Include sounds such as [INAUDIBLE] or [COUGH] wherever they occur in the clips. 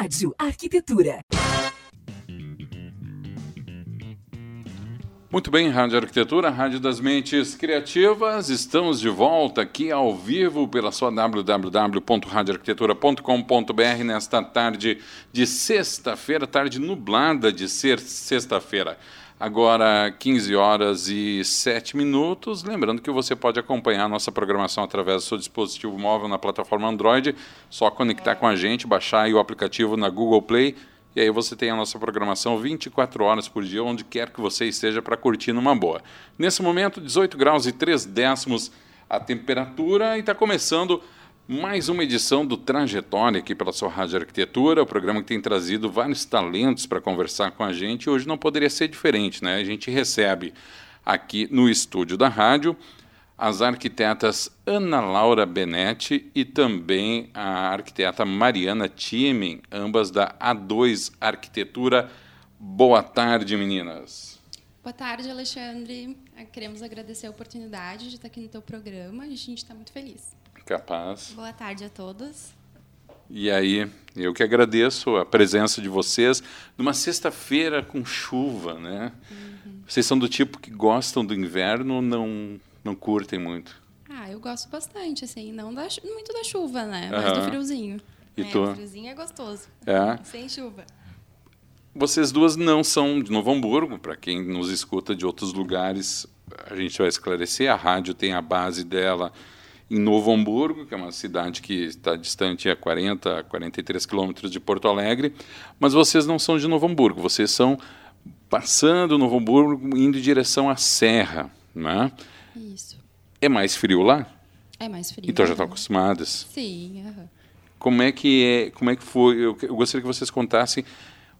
Rádio Arquitetura. Muito bem, Rádio Arquitetura, Rádio das Mentes Criativas. Estamos de volta aqui ao vivo pela sua www.radioarquitetura.com.br nesta tarde de sexta-feira, tarde nublada de ser sexta-feira. Agora, 15 horas e 7 minutos. Lembrando que você pode acompanhar a nossa programação através do seu dispositivo móvel na plataforma Android. Só conectar com a gente, baixar o aplicativo na Google Play. E aí você tem a nossa programação 24 horas por dia, onde quer que você esteja para curtir numa boa. Nesse momento, 18 graus e 3 décimos a temperatura e está começando mais uma edição do Trajetória aqui pela sua Rádio Arquitetura, o programa que tem trazido vários talentos para conversar com a gente. Hoje não poderia ser diferente, né? A gente recebe aqui no estúdio da rádio as arquitetas Ana Laura Benetti e também a arquiteta Mariana Thiemen, ambas da A2 Arquitetura. Boa tarde, meninas. Boa tarde, Alexandre. Queremos agradecer a oportunidade de estar aqui no teu programa. A gente está muito feliz. Capaz. Boa tarde a todos. E aí, eu que agradeço a presença de vocês numa sexta-feira com chuva, né? Uhum. Vocês são do tipo que gostam do inverno, não não curtem muito? Ah, eu gosto bastante, assim, não da, muito da chuva, né? Mas uhum. do friozinho. E é, tu? O friozinho é gostoso. É. Sem chuva. Vocês duas não são de Novo Hamburgo, para quem nos escuta de outros lugares, a gente vai esclarecer. A rádio tem a base dela em Novo Hamburgo, que é uma cidade que está distante a 40, 43 quilômetros de Porto Alegre, mas vocês não são de Novo Hamburgo, vocês são passando Novo Hamburgo, indo em direção à Serra, né? Isso. É mais frio lá? É mais frio. Então já estão acostumadas? Sim. Uhum. Como é que é? Como é que foi? Eu, eu gostaria que vocês contassem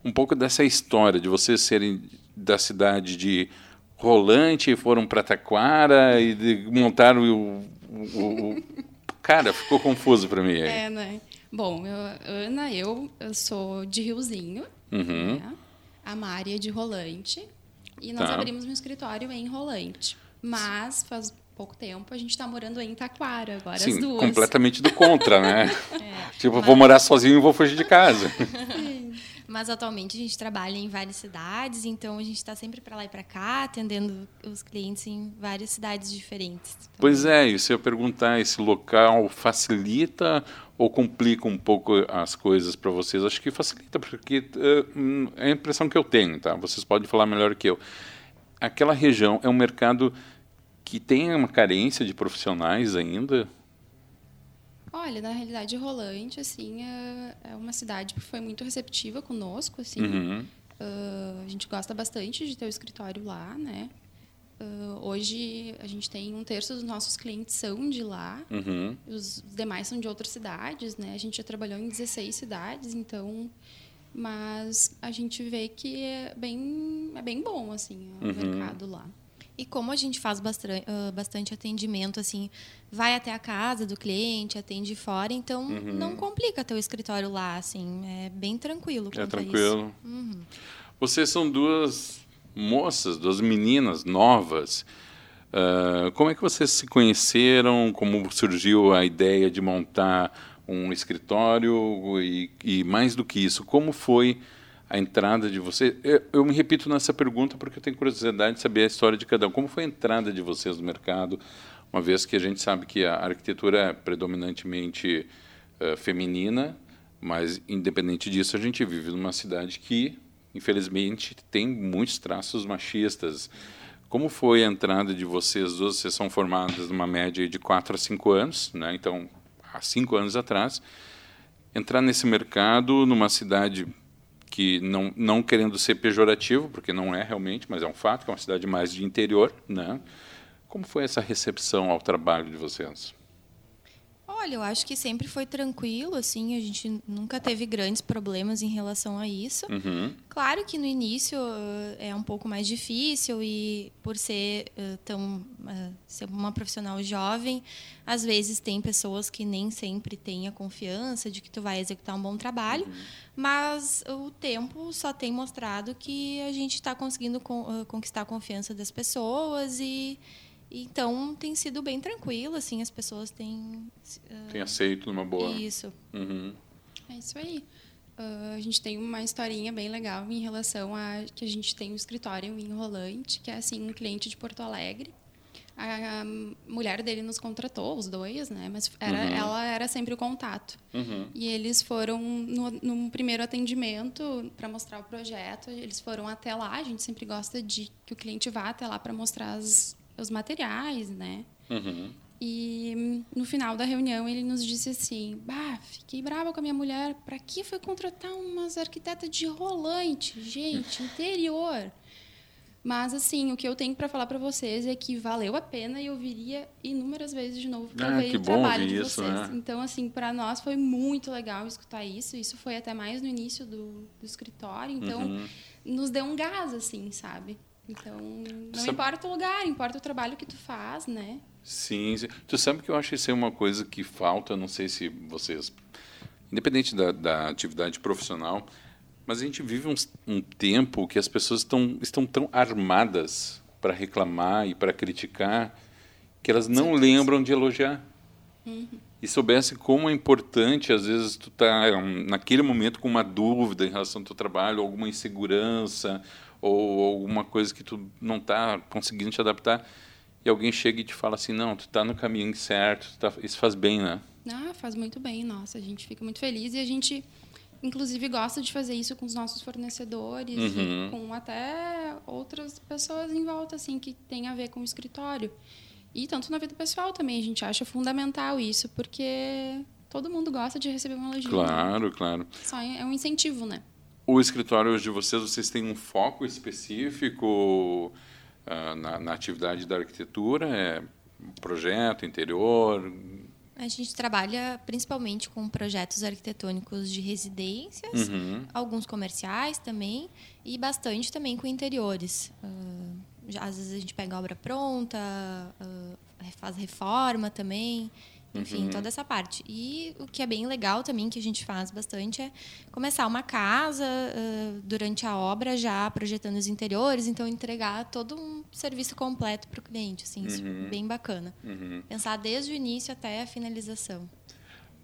um pouco dessa história de vocês serem da cidade de Rolante e foram para Taquara e de, montaram o, o, o, cara ficou confuso para mim. Aí. É, né? Bom, eu, Ana, eu, eu sou de Riozinho, uhum. né? a Mari é de Rolante e nós Tá. abrimos um escritório em Rolante. Mas faz pouco tempo a gente está morando em Taquara agora as Sim, duas. completamente do contra, né? [LAUGHS] É. Tipo, Mas- vou morar sozinho e vou fugir de casa. [LAUGHS] Mas atualmente a gente trabalha em várias cidades, então a gente está sempre para lá e para cá, atendendo os clientes em várias cidades diferentes. Pois é, isso eu ia perguntar, esse local facilita ou complica um pouco as coisas para vocês? Acho que facilita, porque hum, é a impressão que eu tenho, tá? Vocês podem falar melhor que eu. Aquela região é um mercado que tem uma carência de profissionais ainda? Olha, na realidade, Rolante, assim, é, é uma cidade que foi muito receptiva conosco, assim. Uhum. Ah, a gente gosta bastante de ter o escritório lá, né? Ah, hoje a gente tem um terço dos nossos clientes são de lá, Uhum. os demais são de outras cidades, né? A gente já trabalhou em 16 cidades, então, mas a gente vê que é bem, é bem bom assim o Uhum. mercado lá. E como a gente faz bastante, bastante atendimento, assim, vai até a casa do cliente, atende fora, então Uhum. não complica ter o escritório lá, assim, é bem tranquilo. É tranquilo. Uhum. Vocês são duas moças, duas meninas novas. Ah, como é que vocês se conheceram? Como surgiu a ideia de montar um escritório? E, e mais do que isso, como foi a entrada de vocês? Eu, eu me repito nessa pergunta porque eu tenho curiosidade de saber a história de cada um. Como foi a entrada de vocês no mercado? Uma vez que a gente sabe que a arquitetura é predominantemente eh, feminina, mas independente disso, a gente vive numa cidade que, infelizmente, tem muitos traços machistas. Como foi a entrada de vocês duas? Vocês são formadas numa média de 4 a 5 anos, né? então, há cinco anos atrás. Entrar nesse mercado numa cidade que, não, não querendo ser pejorativo, porque não é realmente, mas é um fato, que é uma cidade mais de interior. Né? Como foi essa recepção ao trabalho de vocês? Olha, eu acho que sempre foi tranquilo, assim, a gente nunca teve grandes problemas em relação a isso. Uhum. Claro que no início eh, é um pouco mais difícil e por ser eh, tão eh, ser uma profissional jovem, às vezes tem pessoas que nem sempre têm a confiança de que tu vai executar um bom trabalho, mas o tempo só tem mostrado que a gente está conseguindo con- conquistar a confiança das pessoas e então tem sido bem tranquilo, assim, as pessoas têm eh, Tem aceito numa boa. isso. Uhum. É isso aí. Uh, a gente tem uma historinha bem legal em relação a que a gente tem um escritório em Rolante, que é assim um cliente de Porto Alegre. A, mulher dele nos contratou, os dois, né? Mas era, uhum. ela era sempre o contato. Uhum. E eles foram no, no primeiro atendimento para mostrar o projeto. Eles foram até lá. A gente sempre gosta de que o cliente vá até lá para mostrar as, os materiais, né? Uhum. E no final da reunião ele nos disse assim: Bah, fiquei brava com a minha mulher. Para que foi contratar umas arquitetas de rolante, gente, interior? Mas assim, o que eu tenho para falar para vocês é que valeu a pena e eu viria inúmeras vezes de novo para ah, ver o trabalho de isso, vocês. Né? Então assim, para nós foi muito legal escutar isso. Isso foi até mais no início do, do escritório. Então uhum. nos deu um gás assim, sabe? Então não Sabe... importa o lugar, importa o trabalho que tu faz, né? Sim, sim. Tu sabe que eu acho isso é uma coisa que falta, não sei se vocês, independente da, da atividade profissional, mas a gente vive um, um tempo que as pessoas estão, estão tão armadas para reclamar e para criticar que elas não lembram de elogiar. Uhum. E soubesse como é importante, às vezes, tu tá naquele momento com uma dúvida em relação ao teu trabalho, alguma insegurança, ou alguma coisa que tu não está conseguindo te adaptar e alguém chega e te fala assim, não, tu está no caminho certo, tá, isso faz bem, né? Ah, faz muito bem, nossa, a gente fica muito feliz e a gente, inclusive, gosta de fazer isso com os nossos fornecedores uhum. e com até outras pessoas em volta, assim, que tem a ver com o escritório. E tanto na vida pessoal também, a gente acha fundamental isso, porque todo mundo gosta de receber um elogio. Claro, né? claro. Só é um incentivo, né? O escritório de vocês, vocês têm um foco específico uh, na, na, atividade da arquitetura? É projeto, interior? A gente trabalha principalmente com projetos arquitetônicos de residências, uhum. alguns comerciais também, e bastante também com interiores. Uh, às vezes a gente pega obra pronta, uh, faz reforma também. Enfim, uhum. toda essa parte. E o que é bem legal também, que a gente faz bastante, é começar uma casa uh, durante a obra já projetando os interiores, então entregar todo um serviço completo para o cliente. Assim, isso uhum. bem bacana. Uhum. Pensar desde o início até a finalização.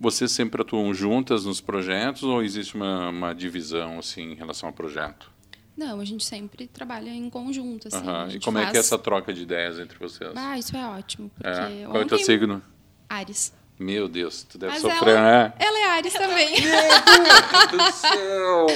Vocês sempre atuam juntas nos projetos ou existe uma, uma divisão assim, em relação ao projeto? Não, a gente sempre trabalha em conjunto. Assim, uhum. E como faz... é que é essa troca de ideias entre vocês? Ah, isso é ótimo. Porque é. Qual é o teu signo? Ares. Meu Deus, tu deve Mas sofrer, ela, né? Ela é Ares também. Meu Deus do céu!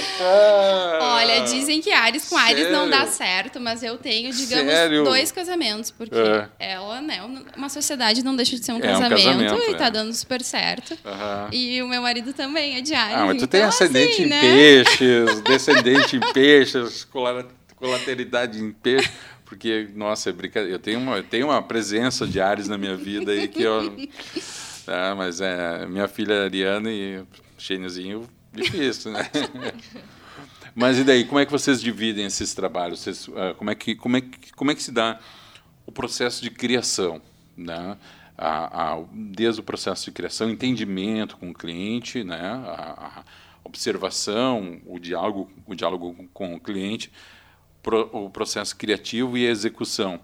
Olha, dizem que Ares com Sério? Ares não dá certo, mas eu tenho, digamos, Sério? dois casamentos. Porque é. ela, né, uma sociedade não deixa de ser um, é casamento, um casamento, e tá é. dando super certo. Uhum. E o meu marido também é de Ares. Ah, mas tu então, tem ascendente assim, em né? peixes, descendente em peixes, colateralidade em peixes. Porque, nossa, é brincadeira. Eu tenho uma, eu tenho uma presença de Ares na minha vida aí que eu. Tá, [LAUGHS] mas é minha filha Ariana e gêniozinho difícil, né? [LAUGHS] mas e daí, como é que vocês dividem esses trabalhos? Vocês, uh, como, é que, como, é que, como é que se dá o processo de criação? Né? A, a, desde o processo de criação, entendimento com o cliente, né? a, a observação, o diálogo, o diálogo com o cliente, pro, o processo criativo e a execução.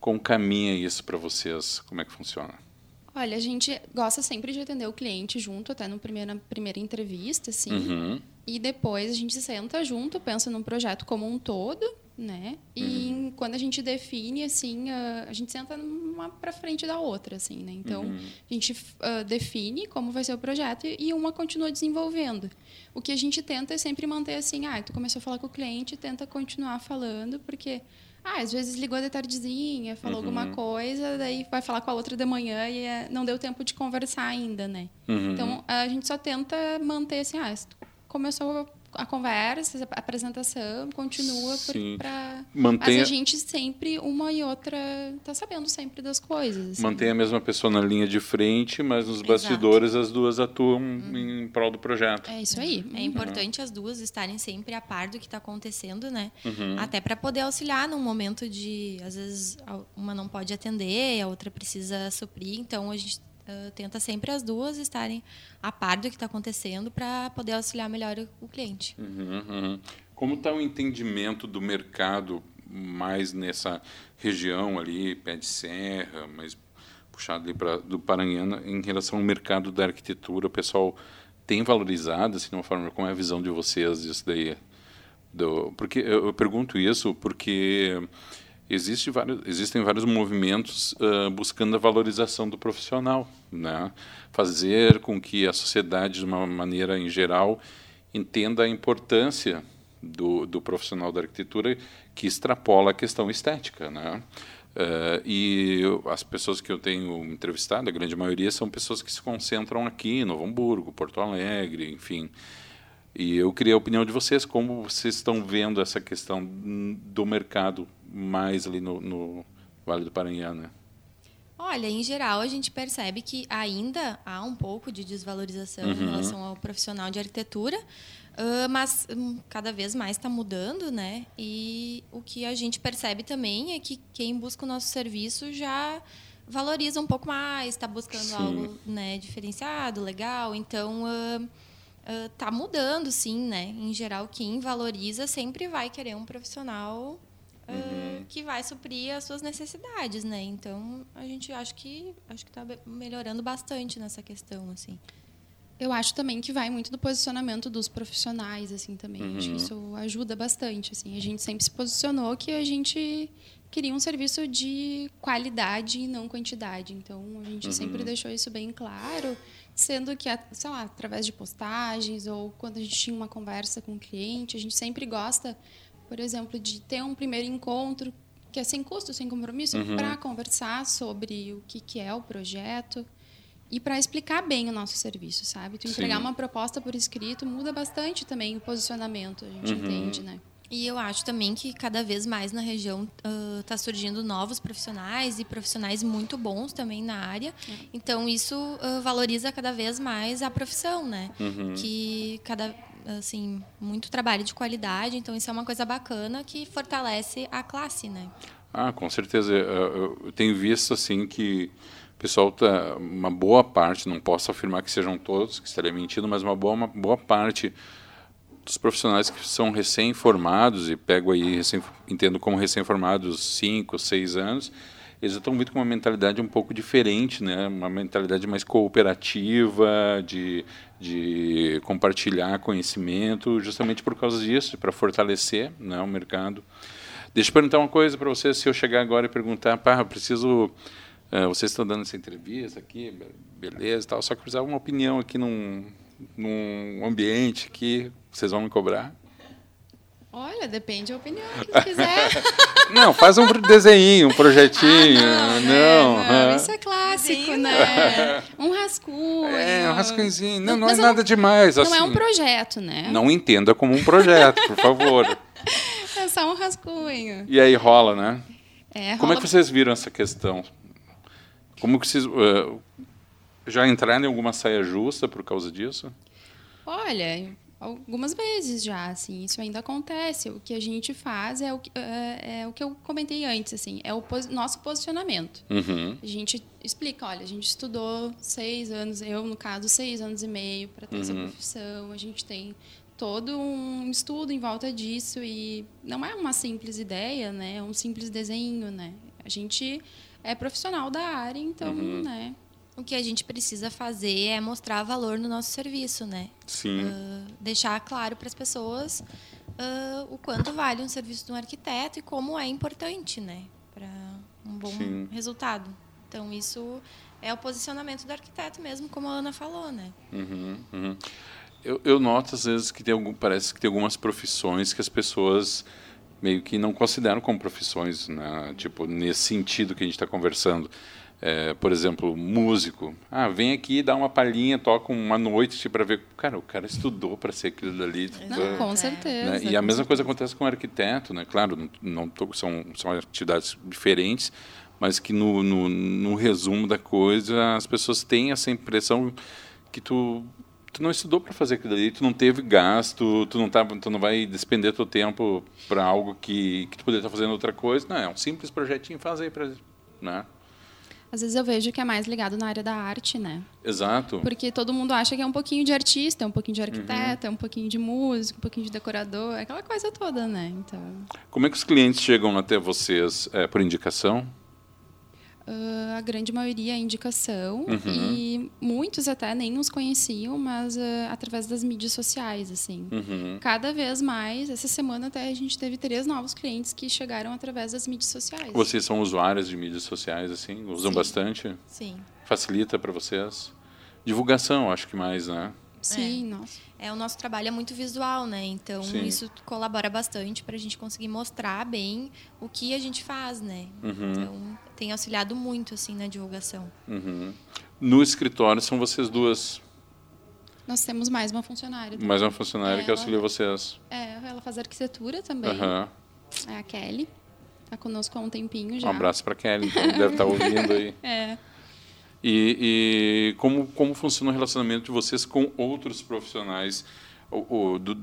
Como caminha isso para vocês? Como é que funciona? Olha, a gente gosta sempre de atender o cliente junto, até na primeira, primeira entrevista, assim. Uhum. E depois a gente senta junto, pensa no projeto como um todo, né? E uhum. quando a gente define, assim, a, a gente senta uma para frente da outra, assim, né? Então, uhum. a gente uh, define como vai ser o projeto e uma continua desenvolvendo. O que a gente tenta é sempre manter assim, ah, tu começou a falar com o cliente, tenta continuar falando, porque ah, às vezes ligou de tardezinha, falou Uhum. alguma coisa, daí vai falar com a outra de manhã e é, não deu tempo de conversar ainda, né? Uhum. Então, a gente só tenta manter assim, ah, começou a conversa, a apresentação, continua para Mantenha- Mas a gente sempre, uma e outra, tá sabendo sempre das coisas. assim. Mantém a mesma pessoa na linha de frente, mas nos Exato. bastidores as duas atuam em prol do projeto. É isso aí. É importante as duas estarem sempre a par do que está acontecendo, né? Uhum. Até para poder auxiliar num momento de, às vezes, uma não pode atender, a outra precisa suprir. Então, a gente ah, tenta sempre as duas estarem a par do que está acontecendo para poder auxiliar melhor o, cliente. Uhum, uhum. Como está o entendimento do mercado mais nessa região ali, pé de serra, mais puxado ali para do Paranhana, em relação ao mercado da arquitetura? O pessoal tem valorizado, assim, de uma forma, como é a visão de vocês disso daí? Do, porque eu, eu pergunto isso porque existe vários, existem vários movimentos uh, buscando a valorização do profissional, né? fazer com que a sociedade, de uma maneira em geral, entenda a importância do, do profissional da arquitetura que extrapola a questão estética. Né? Uh, e as pessoas que eu tenho entrevistado, a grande maioria, são pessoas que se concentram aqui em Novo Hamburgo, Porto Alegre, enfim. E eu queria a opinião de vocês, como vocês estão vendo essa questão do mercado mais ali no, no Vale do Paranhá, né? Olha, em geral, a gente percebe que ainda há um pouco de desvalorização uhum. em relação ao profissional de arquitetura, mas um, cada vez mais está mudando, né? E o que a gente percebe também é que quem busca o nosso serviço já valoriza um pouco mais, está buscando sim. algo né, diferenciado, legal. Então, uh, uh, tá mudando, sim, né? Em geral, quem valoriza sempre vai querer um profissional uhum. que vai suprir as suas necessidades, né? Então, a gente acha que acho que está melhorando bastante nessa questão, assim. Eu acho também que vai muito do posicionamento dos profissionais, assim, também. Uhum. Acho que isso ajuda bastante, assim. A gente sempre se posicionou que a gente queria um serviço de qualidade e não quantidade. Então, a gente uhum. sempre deixou isso bem claro, sendo que, sei lá, através de postagens ou quando a gente tinha uma conversa com o cliente, a gente sempre gosta, por exemplo, de ter um primeiro encontro que é sem custo, sem compromisso, uhum. para conversar sobre o que, que é o projeto e para explicar bem o nosso serviço, sabe? Tu entregar Sim. uma proposta por escrito muda bastante também o posicionamento, a gente uhum. entende, né? E eu acho também que cada vez mais na região está uh, surgindo novos profissionais e profissionais muito bons também na área. Uhum. Então isso uh, valoriza cada vez mais a profissão, né? Uhum. Que cada assim muito trabalho de qualidade. Então isso é uma coisa bacana que fortalece a classe, né? Ah, com certeza. Eu, tenho visto assim que pessoal tá uma boa parte, não posso afirmar que sejam todos, que estaria mentindo, mas uma boa uma boa parte dos profissionais que são recém-formados e pego aí recém, entendo como recém-formados cinco, seis anos, eles estão muito com uma mentalidade um pouco diferente, né? Uma mentalidade mais cooperativa, de de compartilhar conhecimento, justamente por causa disso, para fortalecer, né, o mercado. Deixa eu perguntar uma coisa para você, se eu chegar agora e perguntar, pá, preciso é, vocês estão dando essa entrevista aqui, beleza tal, só que precisava uma opinião aqui num, num ambiente que vocês vão me cobrar. Olha, depende da opinião que [LAUGHS] quiser. Não, faz um desenho, um projetinho. Ah, não, não, né? não, isso é clássico, né? Um rascunho. É, um rascunhozinho. Não, não é nada não, demais. Não assim. é um projeto, né? Não entenda como um projeto, por favor. [LAUGHS] É só um rascunho. E aí rola, né? É, rola... Como é que vocês viram essa questão? Como que vocês uh, já entraram em alguma saia justa por causa disso? Olha, algumas vezes já, assim, isso ainda acontece. O que a gente faz é o que, é, é o que eu comentei antes, assim, é o pos nosso posicionamento. Uhum. A gente explica, olha, a gente estudou seis anos, eu no caso seis anos e meio para ter uhum. essa profissão. A gente tem todo um estudo em volta disso e não é uma simples ideia, né? É um simples desenho, né? A gente é profissional da área, então, uhum. né? O que a gente precisa fazer é mostrar valor no nosso serviço, né? Sim. Uh, deixar claro para as pessoas uh, o quanto vale um serviço de um arquiteto e como é importante, né? Para um bom Sim. resultado. Então, isso é o posicionamento do arquiteto mesmo, como a Ana falou, né? Uhum, uhum. Eu, eu noto, às vezes, que tem algum, parece que tem algumas profissões que as pessoas meio que não consideram como profissões, né? tipo nesse sentido que a gente está conversando. É, por exemplo, músico. Ah, vem aqui, dá uma palhinha, toca uma noite para ver. Cara, o cara estudou para ser aquilo dali. Não, com certeza. Né? E a mesma coisa acontece com o arquiteto, né? Claro, não, tô, são, são atividades diferentes, mas que no, no, no resumo da coisa as pessoas têm essa impressão que tu tu não estudou para fazer aquilo ali, tu não teve gasto, tu não tá, tu não vai despender teu tempo para algo que, que tu poderia estar fazendo outra coisa. Não, é um simples projetinho, faz aí para, né? Às vezes eu vejo que é mais ligado na área da arte, né? Exato. Porque todo mundo acha que é um pouquinho de artista, um pouquinho de arquiteto, uhum. um pouquinho de músico, um pouquinho de decorador, aquela coisa toda, né? Então. Como é que os clientes chegam até vocês? É, por indicação? Uh, a grande maioria é indicação Uhum. e muitos até nem nos conheciam, mas uh, através das mídias sociais, assim. Uhum. Cada vez mais, essa semana até a gente teve três novos clientes que chegaram através das mídias sociais. Vocês são usuários de mídias sociais, assim? Usam Sim. bastante? Sim. Facilita para vocês? Divulgação, acho que mais, né? Sim, nossa. É, o nosso trabalho é muito visual, né? Então, Sim. isso colabora bastante para a gente conseguir mostrar bem o que a gente faz, né? Uhum. Então, tem auxiliado muito, assim, na divulgação. Uhum. No escritório são vocês duas, Nós temos mais uma funcionária. também. mais uma funcionária que Ela- auxilia vocês. É, ela faz arquitetura também. Aham. É a Kelly. Tá conosco há um tempinho Um já. abraço para Kelly, então deve estar [LAUGHS] ouvindo aí. É. E, e como, como funciona o relacionamento de vocês com outros profissionais o, o, do,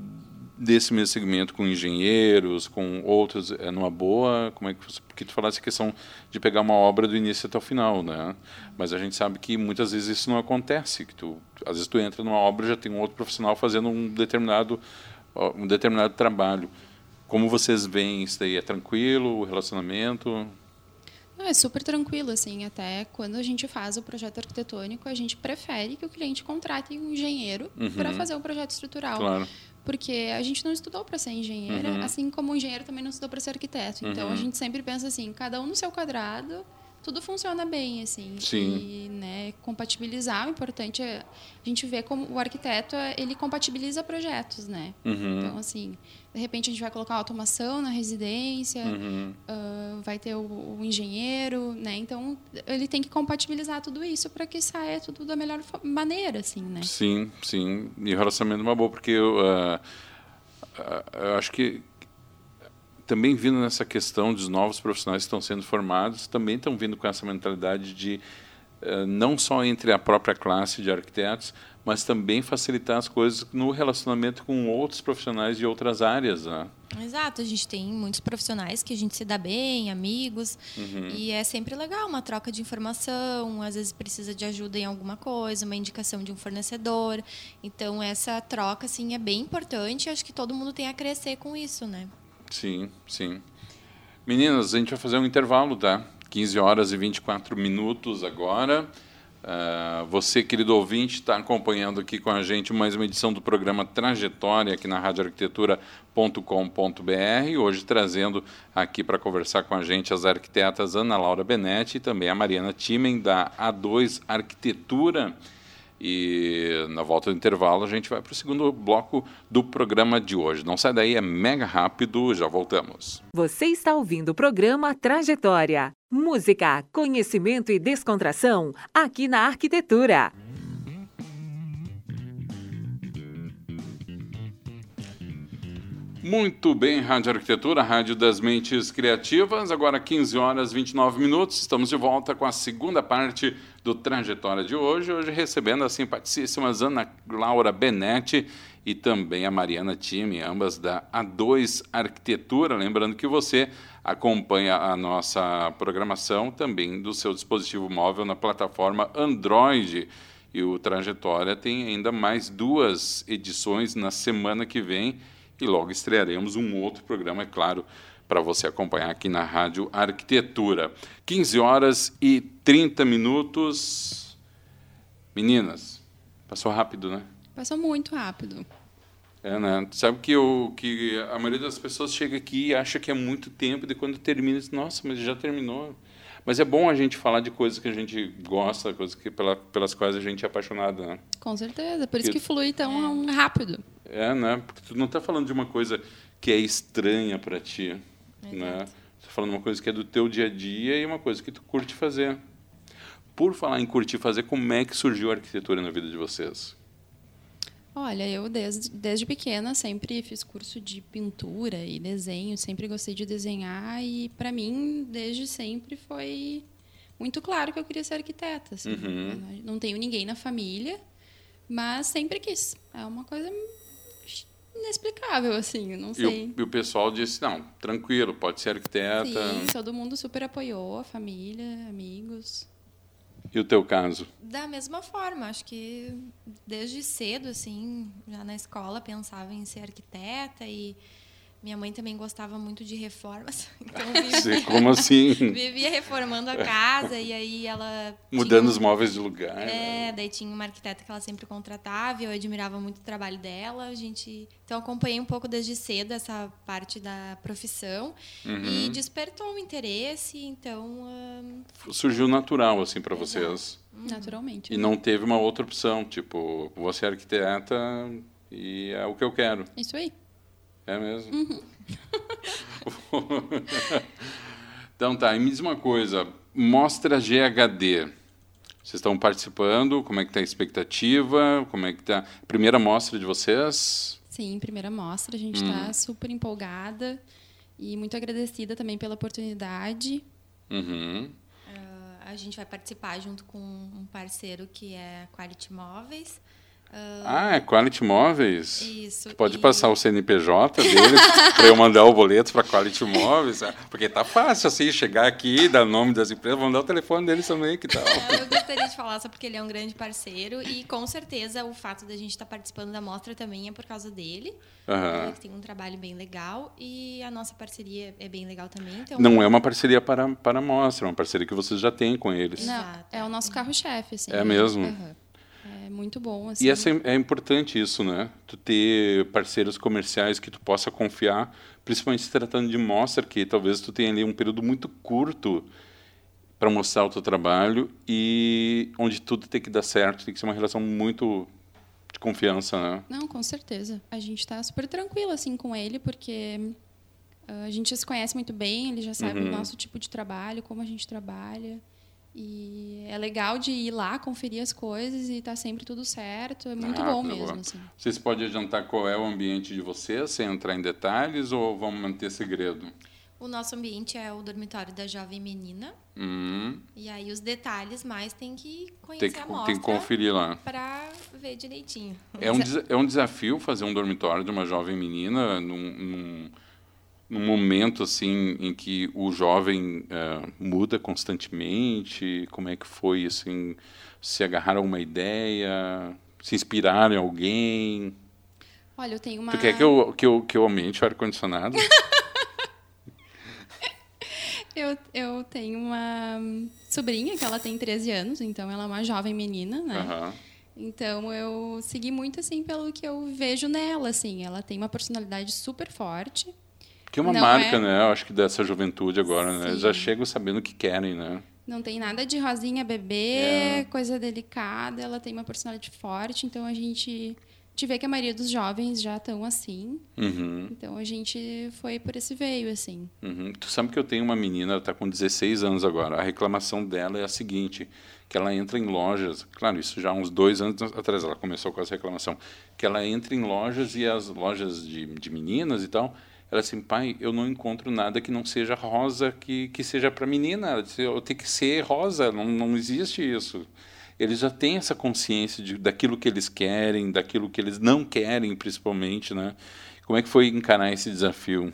desse mesmo segmento, com engenheiros, com outros, é numa boa? Como é que porque tu falasse a questão de pegar uma obra do início até o final, né? Mas a gente sabe que muitas vezes isso não acontece, que tu, às vezes tu entra numa obra já tem um outro profissional fazendo um determinado um determinado trabalho. Como vocês veem isso daí? É tranquilo o relacionamento? Não, é super tranquilo, assim. Até quando a gente faz o projeto arquitetônico, a gente prefere que o cliente contrate um engenheiro Uhum. para fazer o projeto estrutural. Claro. Porque a gente não estudou para ser engenheira, Uhum. assim como o engenheiro também não estudou para ser arquiteto. Então Uhum. a gente sempre pensa assim, cada um no seu quadrado, tudo funciona bem, assim. Sim. E, né, compatibilizar, o importante é a gente ver como o arquiteto, ele compatibiliza projetos, né? Uhum. Então, assim, de repente a gente vai colocar automação na residência, Uhum. ah, vai ter o, o engenheiro, né? Então, ele tem que compatibilizar tudo isso para que saia tudo da melhor maneira, assim, né? Sim, sim. E o relacionamento é uma boa, porque eu, ah, ah, eu acho que também vindo nessa questão dos novos profissionais que estão sendo formados, também estão vindo com essa mentalidade de ah, não só entre a própria classe de arquitetos, mas também facilitar as coisas no relacionamento com outros profissionais de outras áreas. Né? Exato, a gente tem muitos profissionais que a gente se dá bem, amigos, e é sempre legal uma troca de informação, às vezes precisa de ajuda em alguma coisa, uma indicação de um fornecedor. Então essa troca assim é bem importante, acho que todo mundo tem a crescer com isso, né? Sim, sim. Meninas, a gente vai fazer um intervalo, tá? 15 horas e 24 minutos agora. Ah, você, querido ouvinte, está acompanhando aqui com a gente mais uma edição do programa Trajetória aqui na radioarquitetura.com.br. Hoje trazendo aqui para conversar com a gente as arquitetas Ana Laura Benetti e também a Mariana Timen, da A2 Arquitetura. E na volta do intervalo a gente vai para o segundo bloco do programa de hoje. Não sai daí, é mega rápido, já voltamos. Você está ouvindo o programa Trajetória. Música, conhecimento e descontração aqui na Arquitetura. Muito bem, Rádio Arquitetura, Rádio das Mentes Criativas. Agora 15 horas e 29 minutos. Estamos de volta com a segunda parte do Trajetória de hoje. Hoje recebendo a simpaticíssima Ana Laura Benetti e também a Mariana Time, ambas da A2 Arquitetura. Lembrando que você acompanha a nossa programação também do seu dispositivo móvel na plataforma Android. E o Trajetória tem ainda mais duas edições na semana que vem e logo estrearemos um outro programa, é claro, para você acompanhar aqui na Rádio Arquitetura. 15 horas e 30 minutos. Meninas, passou rápido, né? Passou muito rápido. É, né? Sabe que, eu, que a maioria das pessoas chega aqui e acha que é muito tempo, e quando termina, diz, nossa, mas já terminou. Mas é bom a gente falar de coisas que a gente gosta, coisas que, pela, pelas quais a gente é apaixonado, né? Com certeza. Por isso Que- que flui tão rápido. É, né? Porque tu não está falando de uma coisa que é estranha para ti, né? Você está falando de uma coisa que é do teu dia a dia e uma coisa que tu curte fazer. Por falar em curtir fazer, como é que surgiu a arquitetura na vida de vocês? Olha, eu desde, desde pequena sempre fiz curso de pintura e desenho, sempre gostei de desenhar e para mim desde sempre foi muito claro que eu queria ser arquiteta. assim. Uhum. Não tenho ninguém na família, mas sempre quis. É uma coisa inexplicável assim, não E sei. o, e o pessoal disse, não, tranquilo, pode ser arquiteta. Sim, todo mundo super apoiou, a família, amigos. E o teu caso? Da mesma forma, acho que desde cedo, assim, já na escola pensava em ser arquiteta e minha mãe também gostava muito de reformas. [LAUGHS] Então [LAUGHS] vivia, Como assim? vivia reformando a casa e aí ela. Mudando tinha, os móveis de lugar. É, né? daí tinha uma arquiteta que ela sempre contratava, eu admirava muito o trabalho dela. A gente. Então acompanhei um pouco desde cedo essa parte da profissão uhum. e despertou um interesse, então. Um... Surgiu natural, assim, para vocês. Naturalmente. E não teve uma outra opção, tipo, você é arquiteta e é o que eu quero. Isso aí. É mesmo? Uhum. [LAUGHS] então tá, e me diz uma coisa, mostra GHD. Vocês estão participando? Como é que está a expectativa? Como é que está a primeira mostra de vocês? Sim, primeira mostra. A gente está hum. super empolgada e muito agradecida também pela oportunidade. Uhum. Uh, a gente vai participar junto com um parceiro que é Quality Móveis. Uh, ah, é Quality Móveis? Isso. Pode e... passar o CNPJ deles [LAUGHS] para eu mandar o boleto para Quality Móveis? É, porque tá fácil assim, chegar aqui, dar nome das empresas, mandar o telefone deles também, que tal? É, eu gostaria de falar só porque ele é um grande parceiro e com certeza o fato da gente estar tá participando da mostra também é por causa dele. Uhum. que tem um trabalho bem legal e a nossa parceria é bem legal também. Então... Não é uma parceria para, para a mostra, é uma parceria que vocês já têm com eles. Não, é o nosso carro-chefe. Assim, é mesmo? Uhum. Muito bom. Assim. E essa é, é importante isso, né? Tu ter parceiros comerciais que tu possa confiar, principalmente se tratando de mostra, que talvez tu tenha ali um período muito curto para mostrar o teu trabalho e onde tudo tem que dar certo, tem que ser uma relação muito de confiança, né? Não, com certeza. A gente está super tranquilo assim com ele, porque uh, a gente se conhece muito bem, ele já sabe uhum. o nosso tipo de trabalho, como a gente trabalha. E é legal de ir lá, conferir as coisas e tá sempre tudo certo. É muito ah, bom tá mesmo. Assim. Vocês podem adiantar qual é o ambiente de vocês, sem entrar em detalhes, ou vamos manter segredo? O nosso ambiente é o dormitório da jovem menina. Uhum. E aí os detalhes mais tem que conhecer tem que, a mostra. Tem que conferir lá. Para ver direitinho. É um, é um desafio fazer um dormitório de uma jovem menina num, num num momento assim em que o jovem uh, muda constantemente? Como é que foi assim se agarrar a uma ideia se inspirar em alguém? Olha eu tenho uma tu quer que eu que eu que eu aumente o ar condicionado [LAUGHS] eu, eu tenho uma sobrinha que ela tem 13 anos então ela é uma jovem menina né? Uhum. Então eu segui muito assim pelo que eu vejo nela, assim, ela tem uma personalidade super forte. Que é uma não marca, é... né? Eu acho que dessa juventude agora, Sim. né? Eles já chegam sabendo o que querem, né? Não tem nada de rosinha bebê, é. coisa delicada. Ela tem uma personalidade forte, então a gente te vê que a maioria dos jovens já estão assim. Uhum. Então a gente foi por esse veio, assim. Uhum. Tu sabe que eu tenho uma menina, ela está com 16 anos agora. A reclamação dela é a seguinte: que ela entra em lojas, claro, isso já há uns dois anos atrás ela começou com essa reclamação, que ela entra em lojas e as lojas de, de meninas e tal ela assim, pai, eu não encontro nada que não seja rosa, que, que seja para menina. Ela disse, eu tenho que ser rosa, não, não existe isso. Eles já têm essa consciência de, daquilo que eles querem, daquilo que eles não querem, principalmente, né? Como é que foi encarar esse desafio?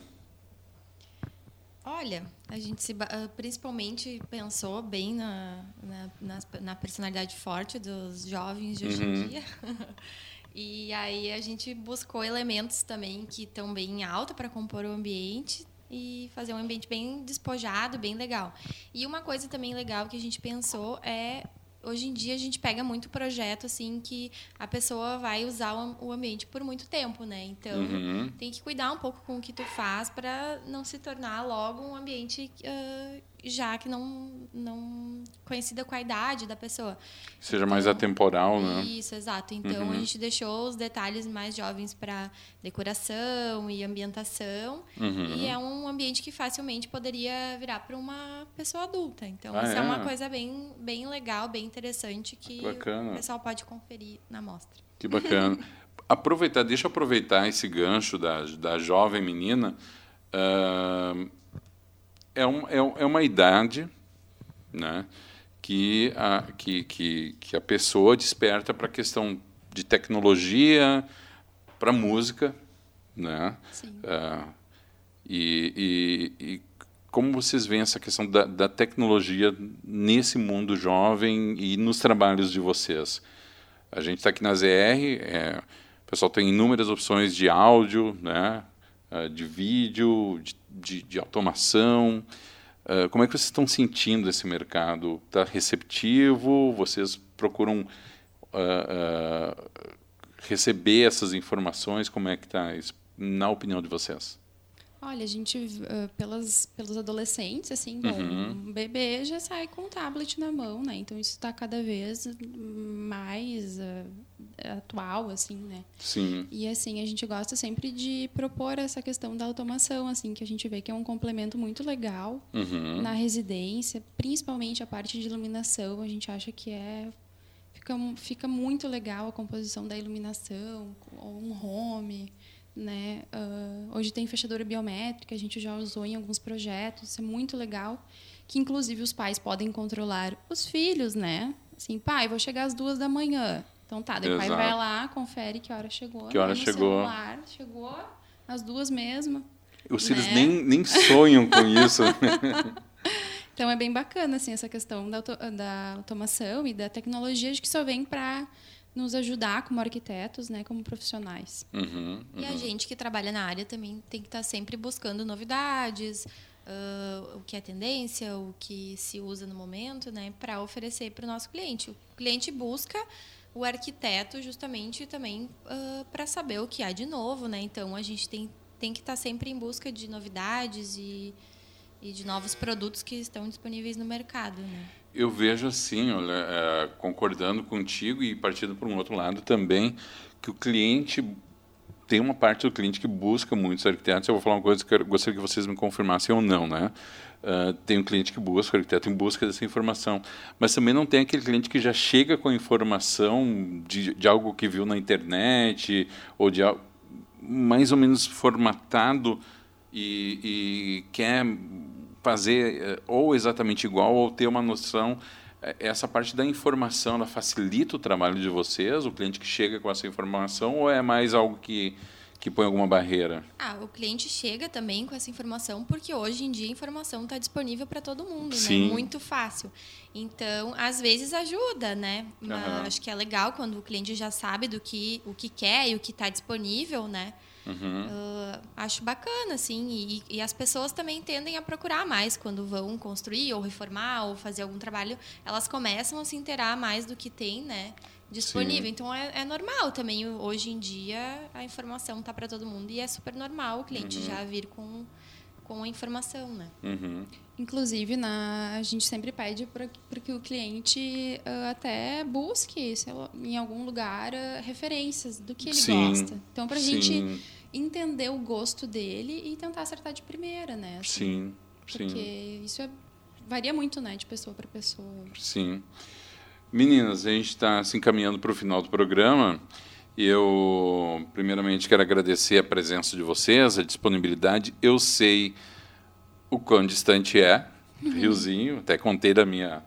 Olha, a gente se, ah, principalmente pensou bem na, na, na, na personalidade forte dos jovens de hoje em uhum. dia. [LAUGHS] E aí a gente buscou elementos também que estão bem alta para compor o ambiente e fazer um ambiente bem despojado, bem legal. E uma coisa também legal que a gente pensou é hoje em dia a gente pega muito projeto assim que a pessoa vai usar o ambiente por muito tempo, né? Então uhum. tem que cuidar um pouco com o que tu faz para não se tornar logo um ambiente uh, já que não, não conhecida com a idade da pessoa. Seja então, mais atemporal, né? Isso, exato. Então uhum. a gente deixou os detalhes mais jovens para decoração e ambientação. Uhum. E é um ambiente que facilmente poderia virar para uma pessoa adulta. Então ah, isso é? é? uma coisa bem, bem legal, bem interessante que Bacana. o pessoal pode conferir na mostra. Que bacana. [LAUGHS] aproveitar, deixa eu aproveitar esse gancho da, da jovem menina. Uh, é, um, é, é uma idade né, que, a, que, que, que a pessoa desperta para a questão de tecnologia, para música. Né? Uh, e, e, e, como vocês veem essa questão da, da, tecnologia nesse mundo jovem e nos trabalhos de vocês? A gente está aqui na ZR, é, o pessoal tem inúmeras opções de áudio, né? Uh, de vídeo, de, de, de automação. Uh, como é que vocês estão sentindo esse mercado? Está receptivo? Vocês procuram uh, receber essas informações? Como é que está, na opinião de vocês? Olha, a gente, uh, pelas, pelos adolescentes, assim, bom, uhum. um bebê já sai com um tablet na mão, né? Então, isso está cada vez mais uh, atual, assim, né? Sim. E, assim, a gente gosta sempre de propor essa questão da automação, assim, que a gente vê que é um complemento muito legal uhum. na residência, principalmente a parte de iluminação, a gente acha que é... Fica, fica muito legal a composição da iluminação, um home né? Uh, hoje tem fechadura biométrica, a gente já usou em alguns projetos, isso é muito legal. Que inclusive os pais podem controlar os filhos, né? Assim, pai, vou chegar às duas da manhã. Então tá, daí o pai vai lá, confere que hora chegou. Que hora chegou. Celular, chegou às duas mesmo. Os né? filhos nem, nem sonham com isso. [LAUGHS] então é bem bacana assim essa questão da, auto, da automação e da tecnologia de que só vem para nos ajudar como arquitetos, né, como profissionais. Uhum, uhum. E a gente que trabalha na área também tem que estar tá sempre buscando novidades, uh, o que é tendência, o que se usa no momento, né, para oferecer para o nosso cliente. O cliente busca o arquiteto justamente também uh, para saber o que há de novo, né? Então a gente tem, tem que estar tá sempre em busca de novidades e, e de novos produtos que estão disponíveis no mercado, né? Eu vejo assim, olha, é, concordando contigo e partindo para um outro lado também, que o cliente tem uma parte do cliente que busca muitos arquitetos. Eu vou falar uma coisa que eu gostaria que vocês me confirmassem ou não, né? Uh, tem um cliente que busca, o arquiteto em busca dessa informação, mas também não tem aquele cliente que já chega com a informação de, de algo que viu na internet ou de algo mais ou menos formatado e, e quer fazer eh, ou exatamente igual ou ter uma noção eh, essa parte da informação ela facilita o trabalho de vocês o cliente que chega com essa informação ou é mais algo que que põe alguma barreira? Ah, o cliente chega também com essa informação porque hoje em dia a informação está disponível para todo mundo, né? Sim. né? Muito fácil. Então, às vezes ajuda, né? Mas uhum. Acho que é legal quando o cliente já sabe do que o que quer e o que está disponível, né? Uhum. Uh, acho bacana, assim, e, e, as pessoas também tendem a procurar mais quando vão construir ou reformar ou fazer algum trabalho, elas começam a se inteirar mais do que tem, né, disponível. Sim. Então é, é, normal também hoje em dia a informação tá para todo mundo e é super normal o cliente uhum. já vir com com a informação, né? Uhum. Inclusive, na, a gente sempre pede para que o cliente uh, até busque lá, em algum lugar uh, referências do que ele sim, gosta. Então, para a gente entender o gosto dele e tentar acertar de primeira, né? Assim, sim, porque sim. isso é, varia muito, né, de pessoa para pessoa. Sim. Meninas, a gente está se encaminhando para o final do programa. Eu, primeiramente, quero agradecer a presença de vocês, a disponibilidade. Eu sei o quão distante é uhum. Riozinho, até contei da minha,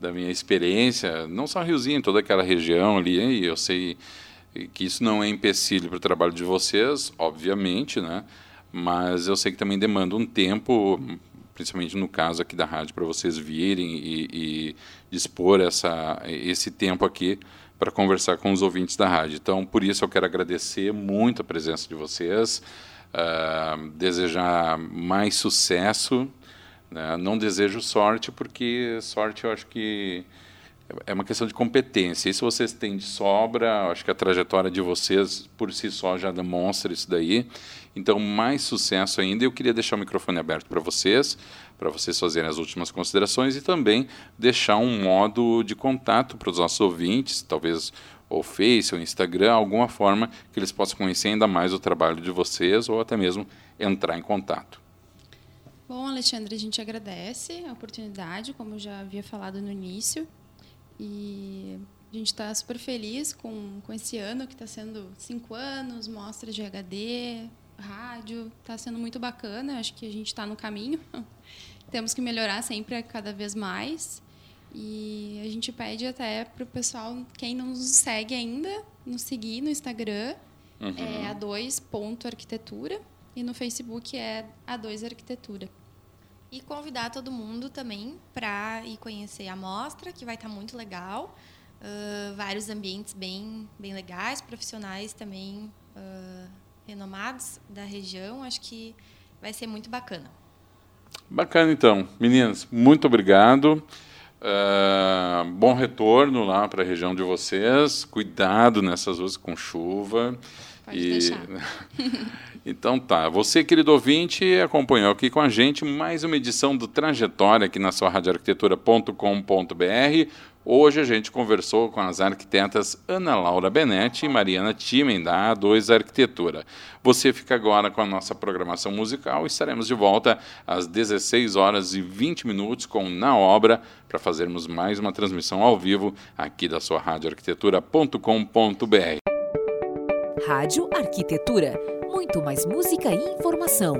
da minha experiência, não só Riozinho, toda aquela região ali, e eu sei que isso não é empecilho para o trabalho de vocês, obviamente, né? mas eu sei que também demanda um tempo, principalmente no caso aqui da rádio, para vocês virem e, e, dispor essa, esse tempo aqui para conversar com os ouvintes da rádio. Então, por isso eu quero agradecer muito a presença de vocês, uh, desejar mais sucesso. Né? Não desejo sorte, porque sorte eu acho que é uma questão de competência. Se vocês têm de sobra, acho que a trajetória de vocês por si só já demonstra isso daí. Então, mais sucesso ainda. Eu queria deixar o microfone aberto para vocês, para vocês fazerem as últimas considerações e também deixar um modo de contato para os nossos ouvintes, talvez ou Face ou Instagram, alguma forma que eles possam conhecer ainda mais o trabalho de vocês ou até mesmo entrar em contato. Bom, Alexandre, a gente agradece a oportunidade, como já havia falado no início. E a gente está super feliz com, com esse ano, que está sendo cinco anos, mostra de HD, rádio, está sendo muito bacana. Acho que a gente está no caminho. [LAUGHS] Temos que melhorar sempre cada vez mais. E a gente pede até para o pessoal, quem não nos segue ainda, nos seguir no Instagram, uhum. é a2.arquitetura, e no Facebook é a2arquitetura. E convidar todo mundo também para ir conhecer a mostra, que vai estar tá muito legal. Uh, vários ambientes bem, bem legais, profissionais também uh, renomados da região, acho que vai ser muito bacana. Bacana, então. Meninas, muito obrigado. Uh, bom retorno lá para a região de vocês. Cuidado nessas ruas com chuva. Pode e... deixar. [LAUGHS] então tá. Você, querido ouvinte, acompanhou aqui com a gente mais uma edição do Trajetória aqui na sua radioarquitetura.com.br. Hoje a gente conversou com as arquitetas Ana Laura Benetti e Mariana Timen, da A2 Arquitetura. Você fica agora com a nossa programação musical e estaremos de volta às 16 horas e 20 minutos com Na Obra para fazermos mais uma transmissão ao vivo aqui da sua radioarquitetura.com.br. Rádio Arquitetura. Muito mais música e informação.